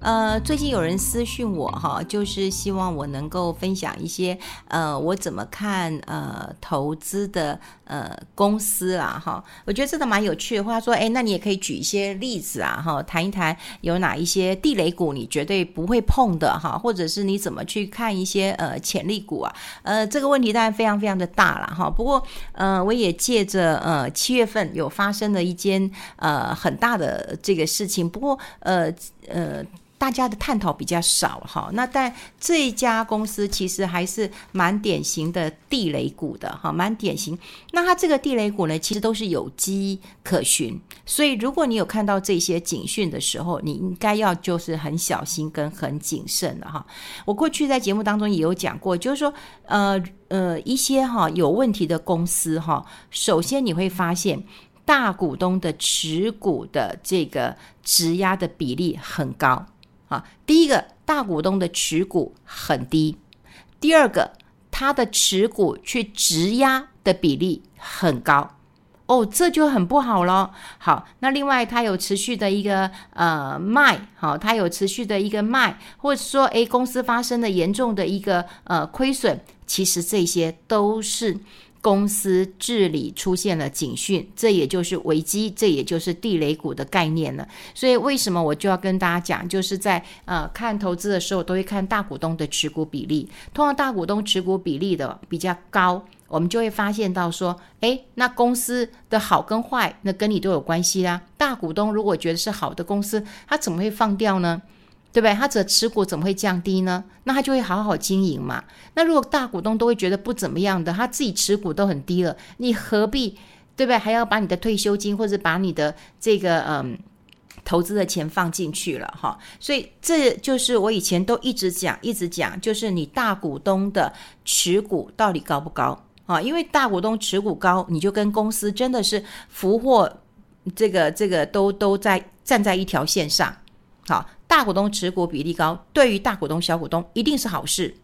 呃，最近有人私讯我哈，就是希望我能够分享一些呃，我怎么看呃投资的呃公司啦哈。我觉得这个蛮有趣的话，说哎，那你也可以举一些例子啊哈，谈一谈有哪一些地雷股你绝对不会碰的哈，或者是你怎么去看一些呃潜力股啊？呃，这个问题当然非常非常的大了哈。不过呃，我也借着呃七月份有发生了一件呃很大的这个事情，不过呃呃。大家的探讨比较少哈，那但这一家公司其实还是蛮典型的地雷股的哈，蛮典型。那它这个地雷股呢，其实都是有迹可循，所以如果你有看到这些警讯的时候，你应该要就是很小心跟很谨慎的哈。我过去在节目当中也有讲过，就是说呃呃一些哈有问题的公司哈，首先你会发现大股东的持股的这个质押的比例很高。啊，第一个大股东的持股很低，第二个他的持股去质押的比例很高，哦，这就很不好了。好，那另外他有持续的一个呃卖，好，他有持续的一个卖，或者说诶公司发生了严重的一个呃亏损，其实这些都是。公司治理出现了警讯，这也就是危机，这也就是地雷股的概念了。所以为什么我就要跟大家讲，就是在呃看投资的时候，都会看大股东的持股比例。通常大股东持股比例的比较高，我们就会发现到说，诶，那公司的好跟坏，那跟你都有关系啦。大股东如果觉得是好的公司，他怎么会放掉呢？对不对？他的持股怎么会降低呢？那他就会好好经营嘛。那如果大股东都会觉得不怎么样的，他自己持股都很低了，你何必对不对？还要把你的退休金或者把你的这个嗯投资的钱放进去了哈？所以这就是我以前都一直讲一直讲，就是你大股东的持股到底高不高啊？因为大股东持股高，你就跟公司真的是福祸这个这个都都在站在一条线上，好。大股东持股比例高，对于大股东、小股东一定是好事，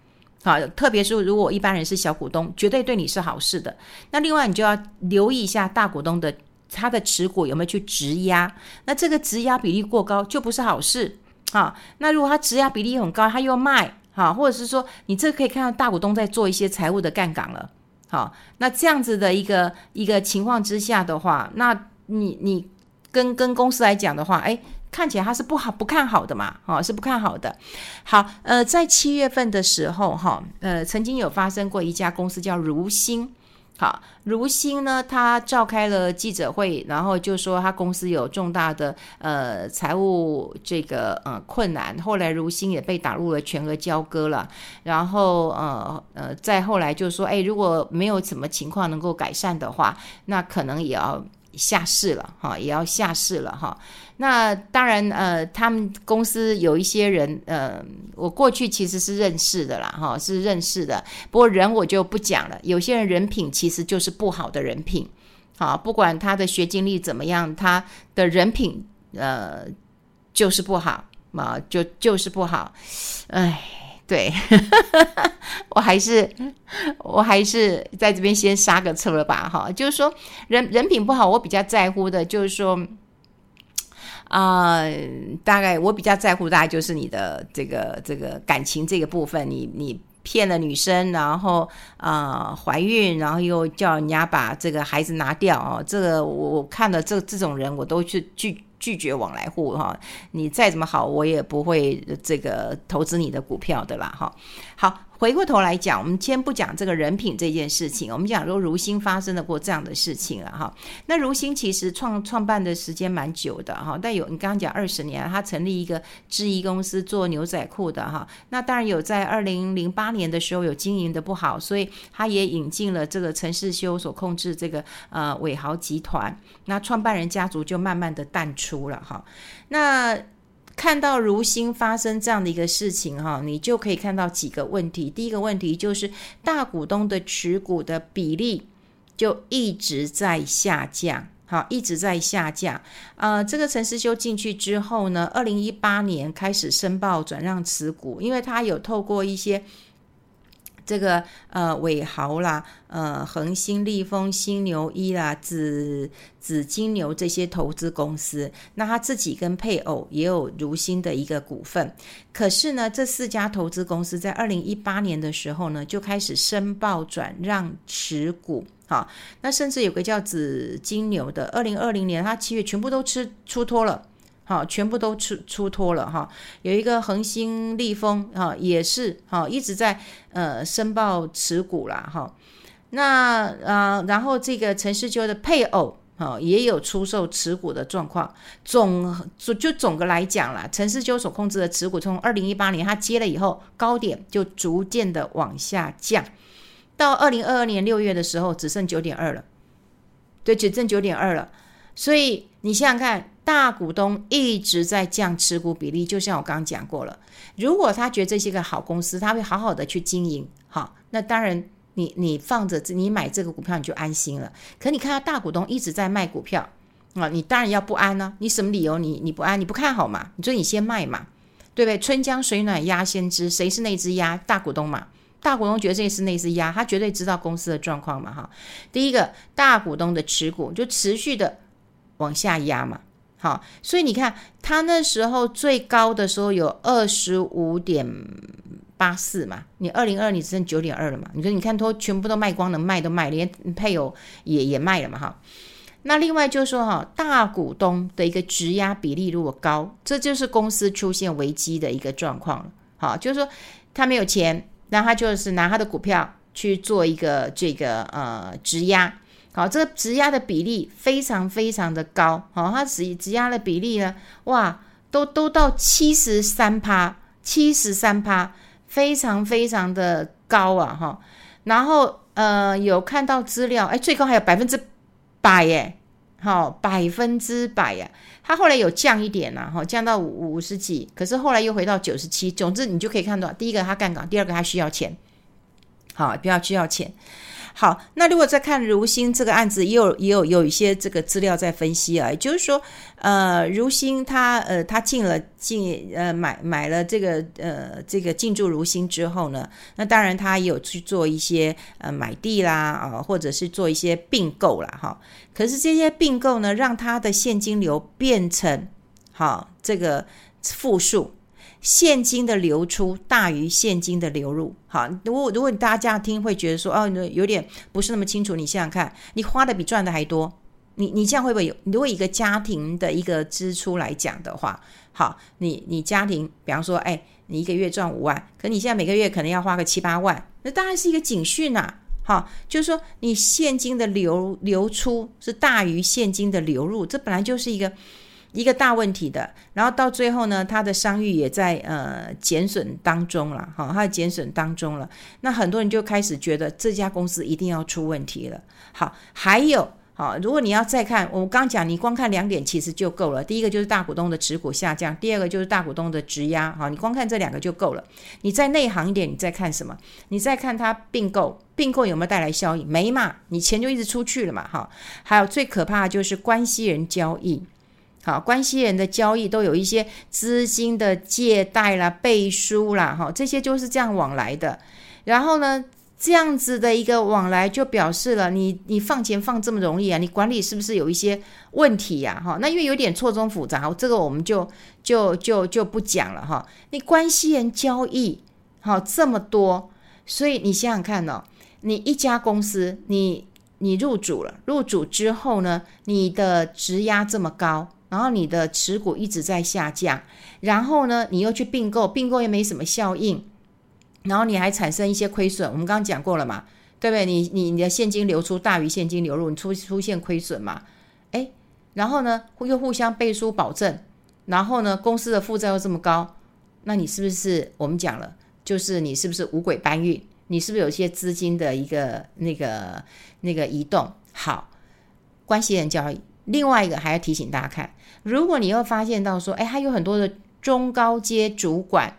好，特别是如果一般人是小股东，绝对对你是好事的。那另外你就要留意一下大股东的他的持股有没有去质押，那这个质押比例过高就不是好事啊。那如果他质押比例很高，他又卖，好，或者是说你这可以看到大股东在做一些财务的杠杆了，好，那这样子的一个一个情况之下的话，那你你跟跟公司来讲的话，哎。看起来它是不好不看好的嘛，哈，是不看好的。好，呃，在七月份的时候，哈，呃，曾经有发生过一家公司叫如新，好，如新呢，他召开了记者会，然后就说他公司有重大的呃财务这个呃困难，后来如新也被打入了全额交割了，然后呃呃，再后来就说，哎，如果没有什么情况能够改善的话，那可能也要。下市了哈，也要下市了哈。那当然，呃，他们公司有一些人，呃，我过去其实是认识的啦，哈，是认识的。不过人我就不讲了。有些人人品其实就是不好的人品，好，不管他的学经历怎么样，他的人品，呃，就是不好嘛，就就是不好，哎。对，我还是我还是在这边先刹个车了吧，哈，就是说人人品不好，我比较在乎的，就是说，啊、大概我比较在乎，大概就是你的这个这个感情这个部分，你你骗了女生，然后啊、怀孕，然后又叫人家把这个孩子拿掉哦，这个我我看了这这种人，我都去拒。拒绝往来户哈，你再怎么好，我也不会这个投资你的股票的啦哈。好。回过头来讲，我们先不讲这个人品这件事情，我们讲说如新发生了过这样的事情了哈。那如新其实创创办的时间蛮久的哈，但有你刚刚讲二十年，他成立一个制衣公司做牛仔裤的哈。那当然有在二零零八年的时候有经营的不好，所以他也引进了这个陈世修所控制这个呃伟豪集团，那创办人家族就慢慢的淡出了哈。那看到如新发生这样的一个事情哈，你就可以看到几个问题。第一个问题就是大股东的持股的比例就一直在下降，好，一直在下降。呃，这个陈思修进去之后呢，二零一八年开始申报转让持股，因为他有透过一些这个呃伟豪啦，呃恒星利丰、新牛一啦、紫紫金牛这些投资公司，那他自己跟配偶也有如新的一个股份。可是呢，这四家投资公司在二零一八年的时候呢，就开始申报转让持股。好，那甚至有个叫紫金牛的，二零二零年他七月全部都吃出脱了。好，全部都出出脱了哈。有一个恒星利丰哈，也是哈，一直在呃申报持股啦哈。那呃，然后这个陈世秋的配偶哈，也有出售持股的状况。总就就总的来讲啦，陈世秋所控制的持股从二零一八年他接了以后，高点就逐渐的往下降，到二零二二年六月的时候只剩九点二了，对，只剩九点二了。所以你想想看。大股东一直在降持股比例，就像我刚刚讲过了。如果他觉得这是一个好公司，他会好好的去经营，好，那当然你你放着你买这个股票你就安心了。可你看到大股东一直在卖股票啊，你当然要不安呢、你什么理由你你不安？你不看好嘛？你说你先卖嘛，对不对？春江水暖鸭先知，谁是那只鸭？大股东嘛。大股东觉得这是那只鸭，他绝对知道公司的状况嘛。哈，第一个大股东的持股就持续的往下压嘛。好，所以你看，他那时候最高的时候有二十五点八四嘛，你二零二你只剩九点二了嘛？你说你看，都全部都卖光了，卖都卖，连配偶也也卖了嘛？哈，那另外就是说哈，大股东的一个质押比例如果高，这就是公司出现危机的一个状况了。好，就是说他没有钱，那他就是拿他的股票去做一个这个呃质押。好，这个质押的比例非常非常的高，好，它质质押的比例呢，哇，都都到七十三趴，七十三趴，非常非常的高啊，哈，然后呃，有看到资料，哎，最高还有百分之百耶，好，百分之百呀，它后来有降一点啦，哈，降到五十几，可是后来又回到九十七，总之你就可以看到，第一个它杠杆，第二个它需要钱，好，比较需要钱。好，那如果再看如新这个案子，也有也有有一些这个资料在分析啊，也就是说，呃，如新他呃他进了进呃买买了这个呃这个进驻如新之后呢，那当然他也有去做一些呃买地啦啊，或者是做一些并购啦哈。可是这些并购呢，让他的现金流变成好这个负数。现金的流出大于现金的流入，好，如果如果大家这样听，会觉得说，哦，有点不是那么清楚。你想想看，你花的比赚的还多，你你这样会不会有？如果一个家庭的一个支出来讲的话，好，你你家庭，比方说，哎，你一个月赚五万，可你现在每个月可能要花个七八万，那当然是一个警讯呐，好，就是说你现金的流流出是大于现金的流入，这本来就是一个。一个大问题的，然后到最后呢，他的商誉也在呃减损当中了，哈，他的减损当中了。那很多人就开始觉得这家公司一定要出问题了。好，还有，好，如果你要再看，我刚讲，你光看两点其实就够了。第一个就是大股东的持股下降，第二个就是大股东的质押，好，你光看这两个就够了。你再内行一点，你再看什么？你再看它并购，并购有没有带来效益？没嘛，你钱就一直出去了嘛，哈。还有最可怕的就是关系人交易。好，关系人的交易都有一些资金的借贷啦、背书啦，哈，这些就是这样往来的。然后呢，这样子的一个往来就表示了你你放钱放这么容易啊？你管理是不是有一些问题呀？哈，那因为有点错综复杂，这个我们就就就就不讲了哈。你关系人交易好这么多，所以你想想看哦，你一家公司你你入主了，入主之后呢，你的质押这么高。然后你的持股一直在下降，然后呢，你又去并购，并购也没什么效应，然后你还产生一些亏损。我们刚刚讲过了嘛，对不对？你你你的现金流出大于现金流入，你出出现亏损嘛？哎，然后呢，又互相背书保证，然后呢，公司的负债又这么高，那你是不是我们讲了，就是你是不是五轨搬运？你是不是有一些资金的一个那个那个移动？好，关系人交易。另外一个还要提醒大家看，如果你又发现到说，哎，他有很多的中高阶主管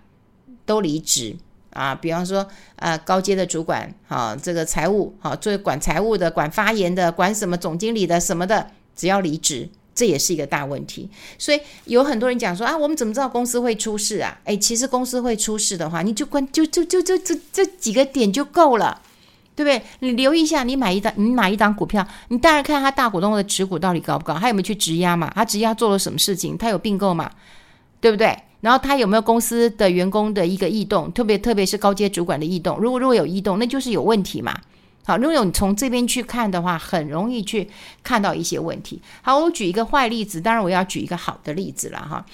都离职啊，比方说，呃，高阶的主管，好，这个财务，好，做管财务的、管发言的、管什么总经理的什么的，只要离职，这也是一个大问题。所以有很多人讲说啊，我们怎么知道公司会出事啊？诶，其实公司会出事的话，你就关就就就就这这几个点就够了，对不对？你留意一下，你买一张你买一张股票，你当然看他大股东的持股到底高不高，他有没有去质押嘛？他质押做了什么事情？他有并购嘛？对不对？然后他有没有公司的员工的一个异动？特别特别是高阶主管的异动，如果如果有异动，那就是有问题嘛。好，如果你从这边去看的话，很容易去看到一些问题。好，我举一个坏例子，当然我要举一个好的例子了哈。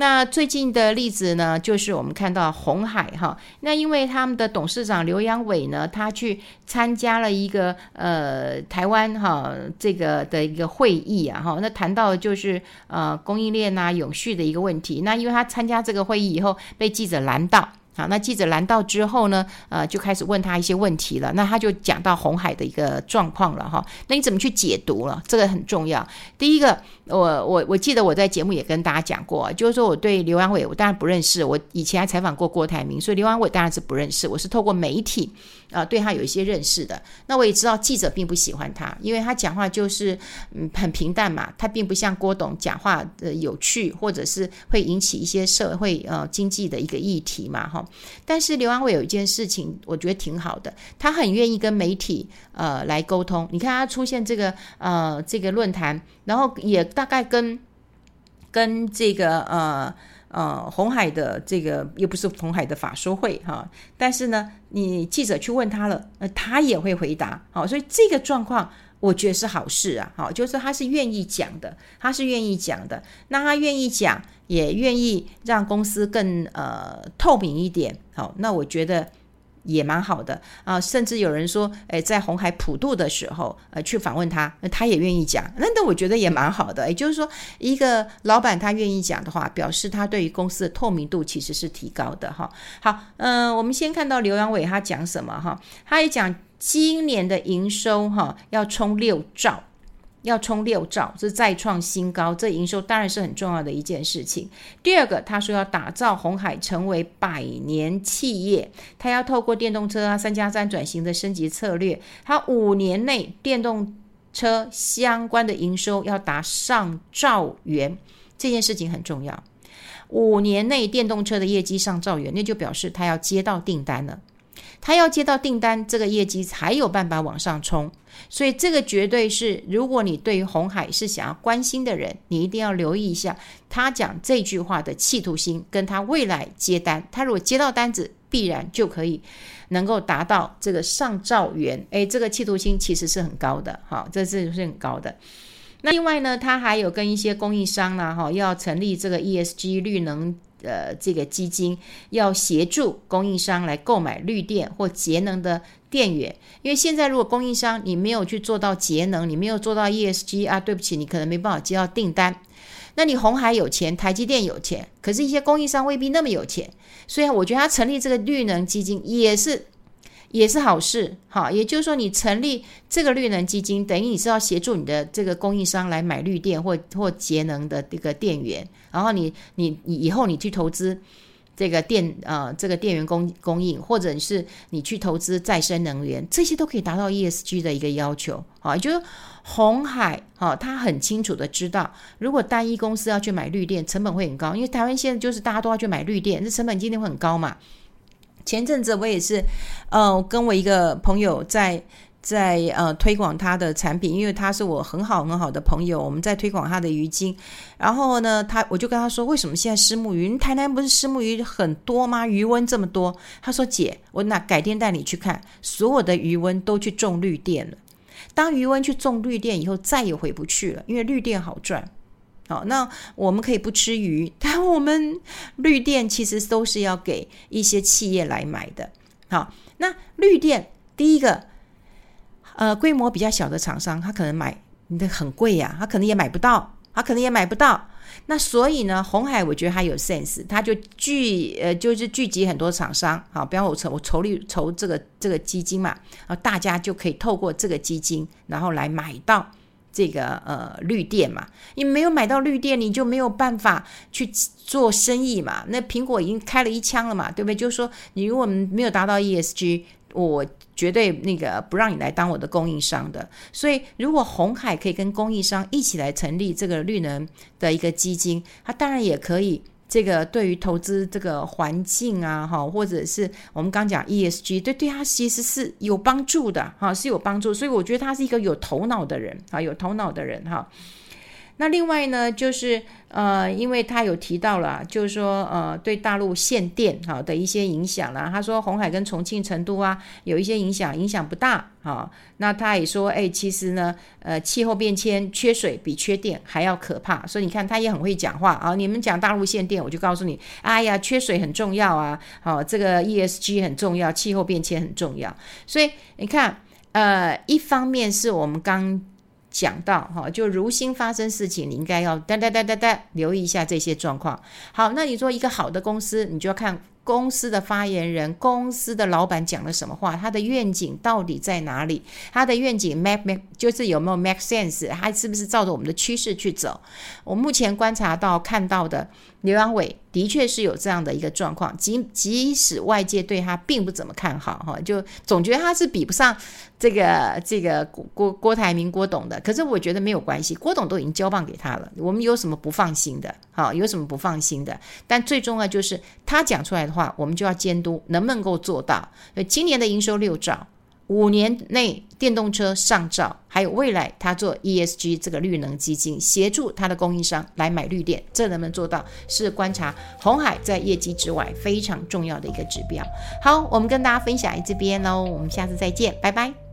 那最近的例子呢，就是我们看到鸿海哈。那因为他们的董事长刘扬伟呢，他去参加了一个呃台湾哈这个的一个会议啊哈。那谈到就是呃供应链啊永续的一个问题。那因为他参加这个会议以后，被记者拦到。好，那记者拦到之后呢，呃，就开始问他一些问题了。那他就讲到红海的一个状况了哈。那你怎么去解读了？这个很重要。第一个，我我我记得我在节目也跟大家讲过，就是说我对刘安伟，我当然不认识。我以前还采访过郭台铭，所以刘安伟当然是不认识。我是透过媒体。啊，对他有一些认识的，那我也知道记者并不喜欢他，因为他讲话就是嗯很平淡嘛，他并不像郭董讲话的有趣，或者是会引起一些社会呃经济的一个议题嘛哈。但是刘安伟有一件事情，我觉得挺好的，他很愿意跟媒体呃来沟通。你看他出现这个呃这个论坛，然后也大概跟跟这个呃。呃，红海的这个又不是红海的法说会哈，但是呢，你记者去问他了，那他也会回答，好，所以这个状况我觉得是好事啊，好，就是他是愿意讲的，他是愿意讲的，那他愿意讲，也愿意让公司更呃透明一点，好，那我觉得。也蛮好的啊，甚至有人说，诶，在红海普渡的时候，呃，去访问他，那他也愿意讲，那那我觉得也蛮好的。也就是说，一个老板他愿意讲的话，表示他对于公司的透明度其实是提高的哈。好，嗯、我们先看到刘阳伟他讲什么哈，他也讲今年的营收哈要冲六兆。要冲六兆，是再创新高，这营收当然是很重要的一件事情。第二个，他说要打造鸿海成为百年企业，他要透过电动车啊三加三转型的升级策略，他五年内电动车相关的营收要达上兆元，这件事情很重要。五年内电动车的业绩上兆元，那就表示他要接到订单了。他要接到订单，这个业绩才有办法往上冲。所以这个绝对是，如果你对于红海是想要关心的人，你一定要留意一下他讲这句话的企图心，跟他未来接单。他如果接到单子，必然就可以能够达到这个上兆元。诶，这个企图心其实是很高的，哈，这是是很高的。那另外呢，他还有跟一些供应商呢，哈，要成立这个 ESG 绿能。呃，这个基金要协助供应商来购买绿电或节能的电源，因为现在如果供应商你没有去做到节能，你没有做到 ESG 啊，对不起，你可能没办法接到订单。那你红海有钱，台积电有钱，可是一些供应商未必那么有钱，所以我觉得他成立这个绿能基金也是。也是好事，哈，也就是说，你成立这个绿能基金，等于你是要协助你的这个供应商来买绿电或或节能的这个电源，然后你你以后你去投资这个电呃这个电源供供应，或者是你去投资再生能源，这些都可以达到 ESG 的一个要求，啊，也就是红海哈，他很清楚的知道，如果单一公司要去买绿电，成本会很高，因为台湾现在就是大家都要去买绿电，这成本今天会很高嘛。前阵子我也是，呃，跟我一个朋友在在呃推广他的产品，因为他是我很好很好的朋友，我们在推广他的鱼精。然后呢，他我就跟他说，为什么现在虱目鱼？台南不是虱目鱼很多吗？鱼温这么多。他说姐，我那改天带你去看，所有的鱼温都去种绿电了。当鱼温去种绿电以后，再也回不去了，因为绿电好赚。好，那我们可以不吃鱼，我们绿电其实都是要给一些企业来买的。好，那绿电第一个，呃，规模比较小的厂商，他可能买你的很贵呀，他可能也买不到，他可能也买不到。那所以呢，红海我觉得他有 sense，他就聚呃就是聚集很多厂商，好，比方我筹我筹立筹这个这个基金嘛，啊，大家就可以透过这个基金，然后来买到。这个呃绿电嘛，你没有买到绿电，你就没有办法去做生意嘛。那苹果已经开了一枪了嘛，对不对？就是说，你如果没有达到 ESG，我绝对那个不让你来当我的供应商的。所以，如果红海可以跟供应商一起来成立这个绿能的一个基金，它当然也可以。这个对于投资这个环境啊，哈，或者是我们刚讲 ESG，对对他其实是有帮助的，哈，是有帮助。所以我觉得他是一个有头脑的人，啊，有头脑的人，哈。那另外呢，就是呃，因为他有提到了，就是说呃，对大陆限电哈的一些影响啦。他说红海跟重庆、成都啊有一些影响，影响不大哈。那他也说，哎，其实呢，呃，气候变迁缺水比缺电还要可怕。所以你看，他也很会讲话啊。你们讲大陆限电，我就告诉你，哎呀，缺水很重要啊，好，这个 ESG 很重要，气候变迁很重要。所以你看，呃，一方面是我们刚。讲到哈，就如新发生事情，你应该要哒哒哒哒哒留意一下这些状况。好，那你说一个好的公司，你就要看公司的发言人、公司的老板讲了什么话，他的愿景到底在哪里？他的愿景 make make 就是有没有 make sense？他是不是照着我们的趋势去走？我目前观察到看到的。刘阳伟的确是有这样的一个状况，即即使外界对他并不怎么看好，哈，就总觉得他是比不上这个这个郭郭郭台铭郭董的。可是我觉得没有关系，郭董都已经交棒给他了，我们有什么不放心的？好，有什么不放心的？但最重要就是他讲出来的话，我们就要监督能不能够做到。所以今年的营收六兆。五年内电动车上兆，还有未来他做 ESG 这个绿能基金，协助他的供应商来买绿电，这能不能做到？是观察红海在业绩之外非常重要的一个指标。好，我们跟大家分享这边喽，我们下次再见，拜拜。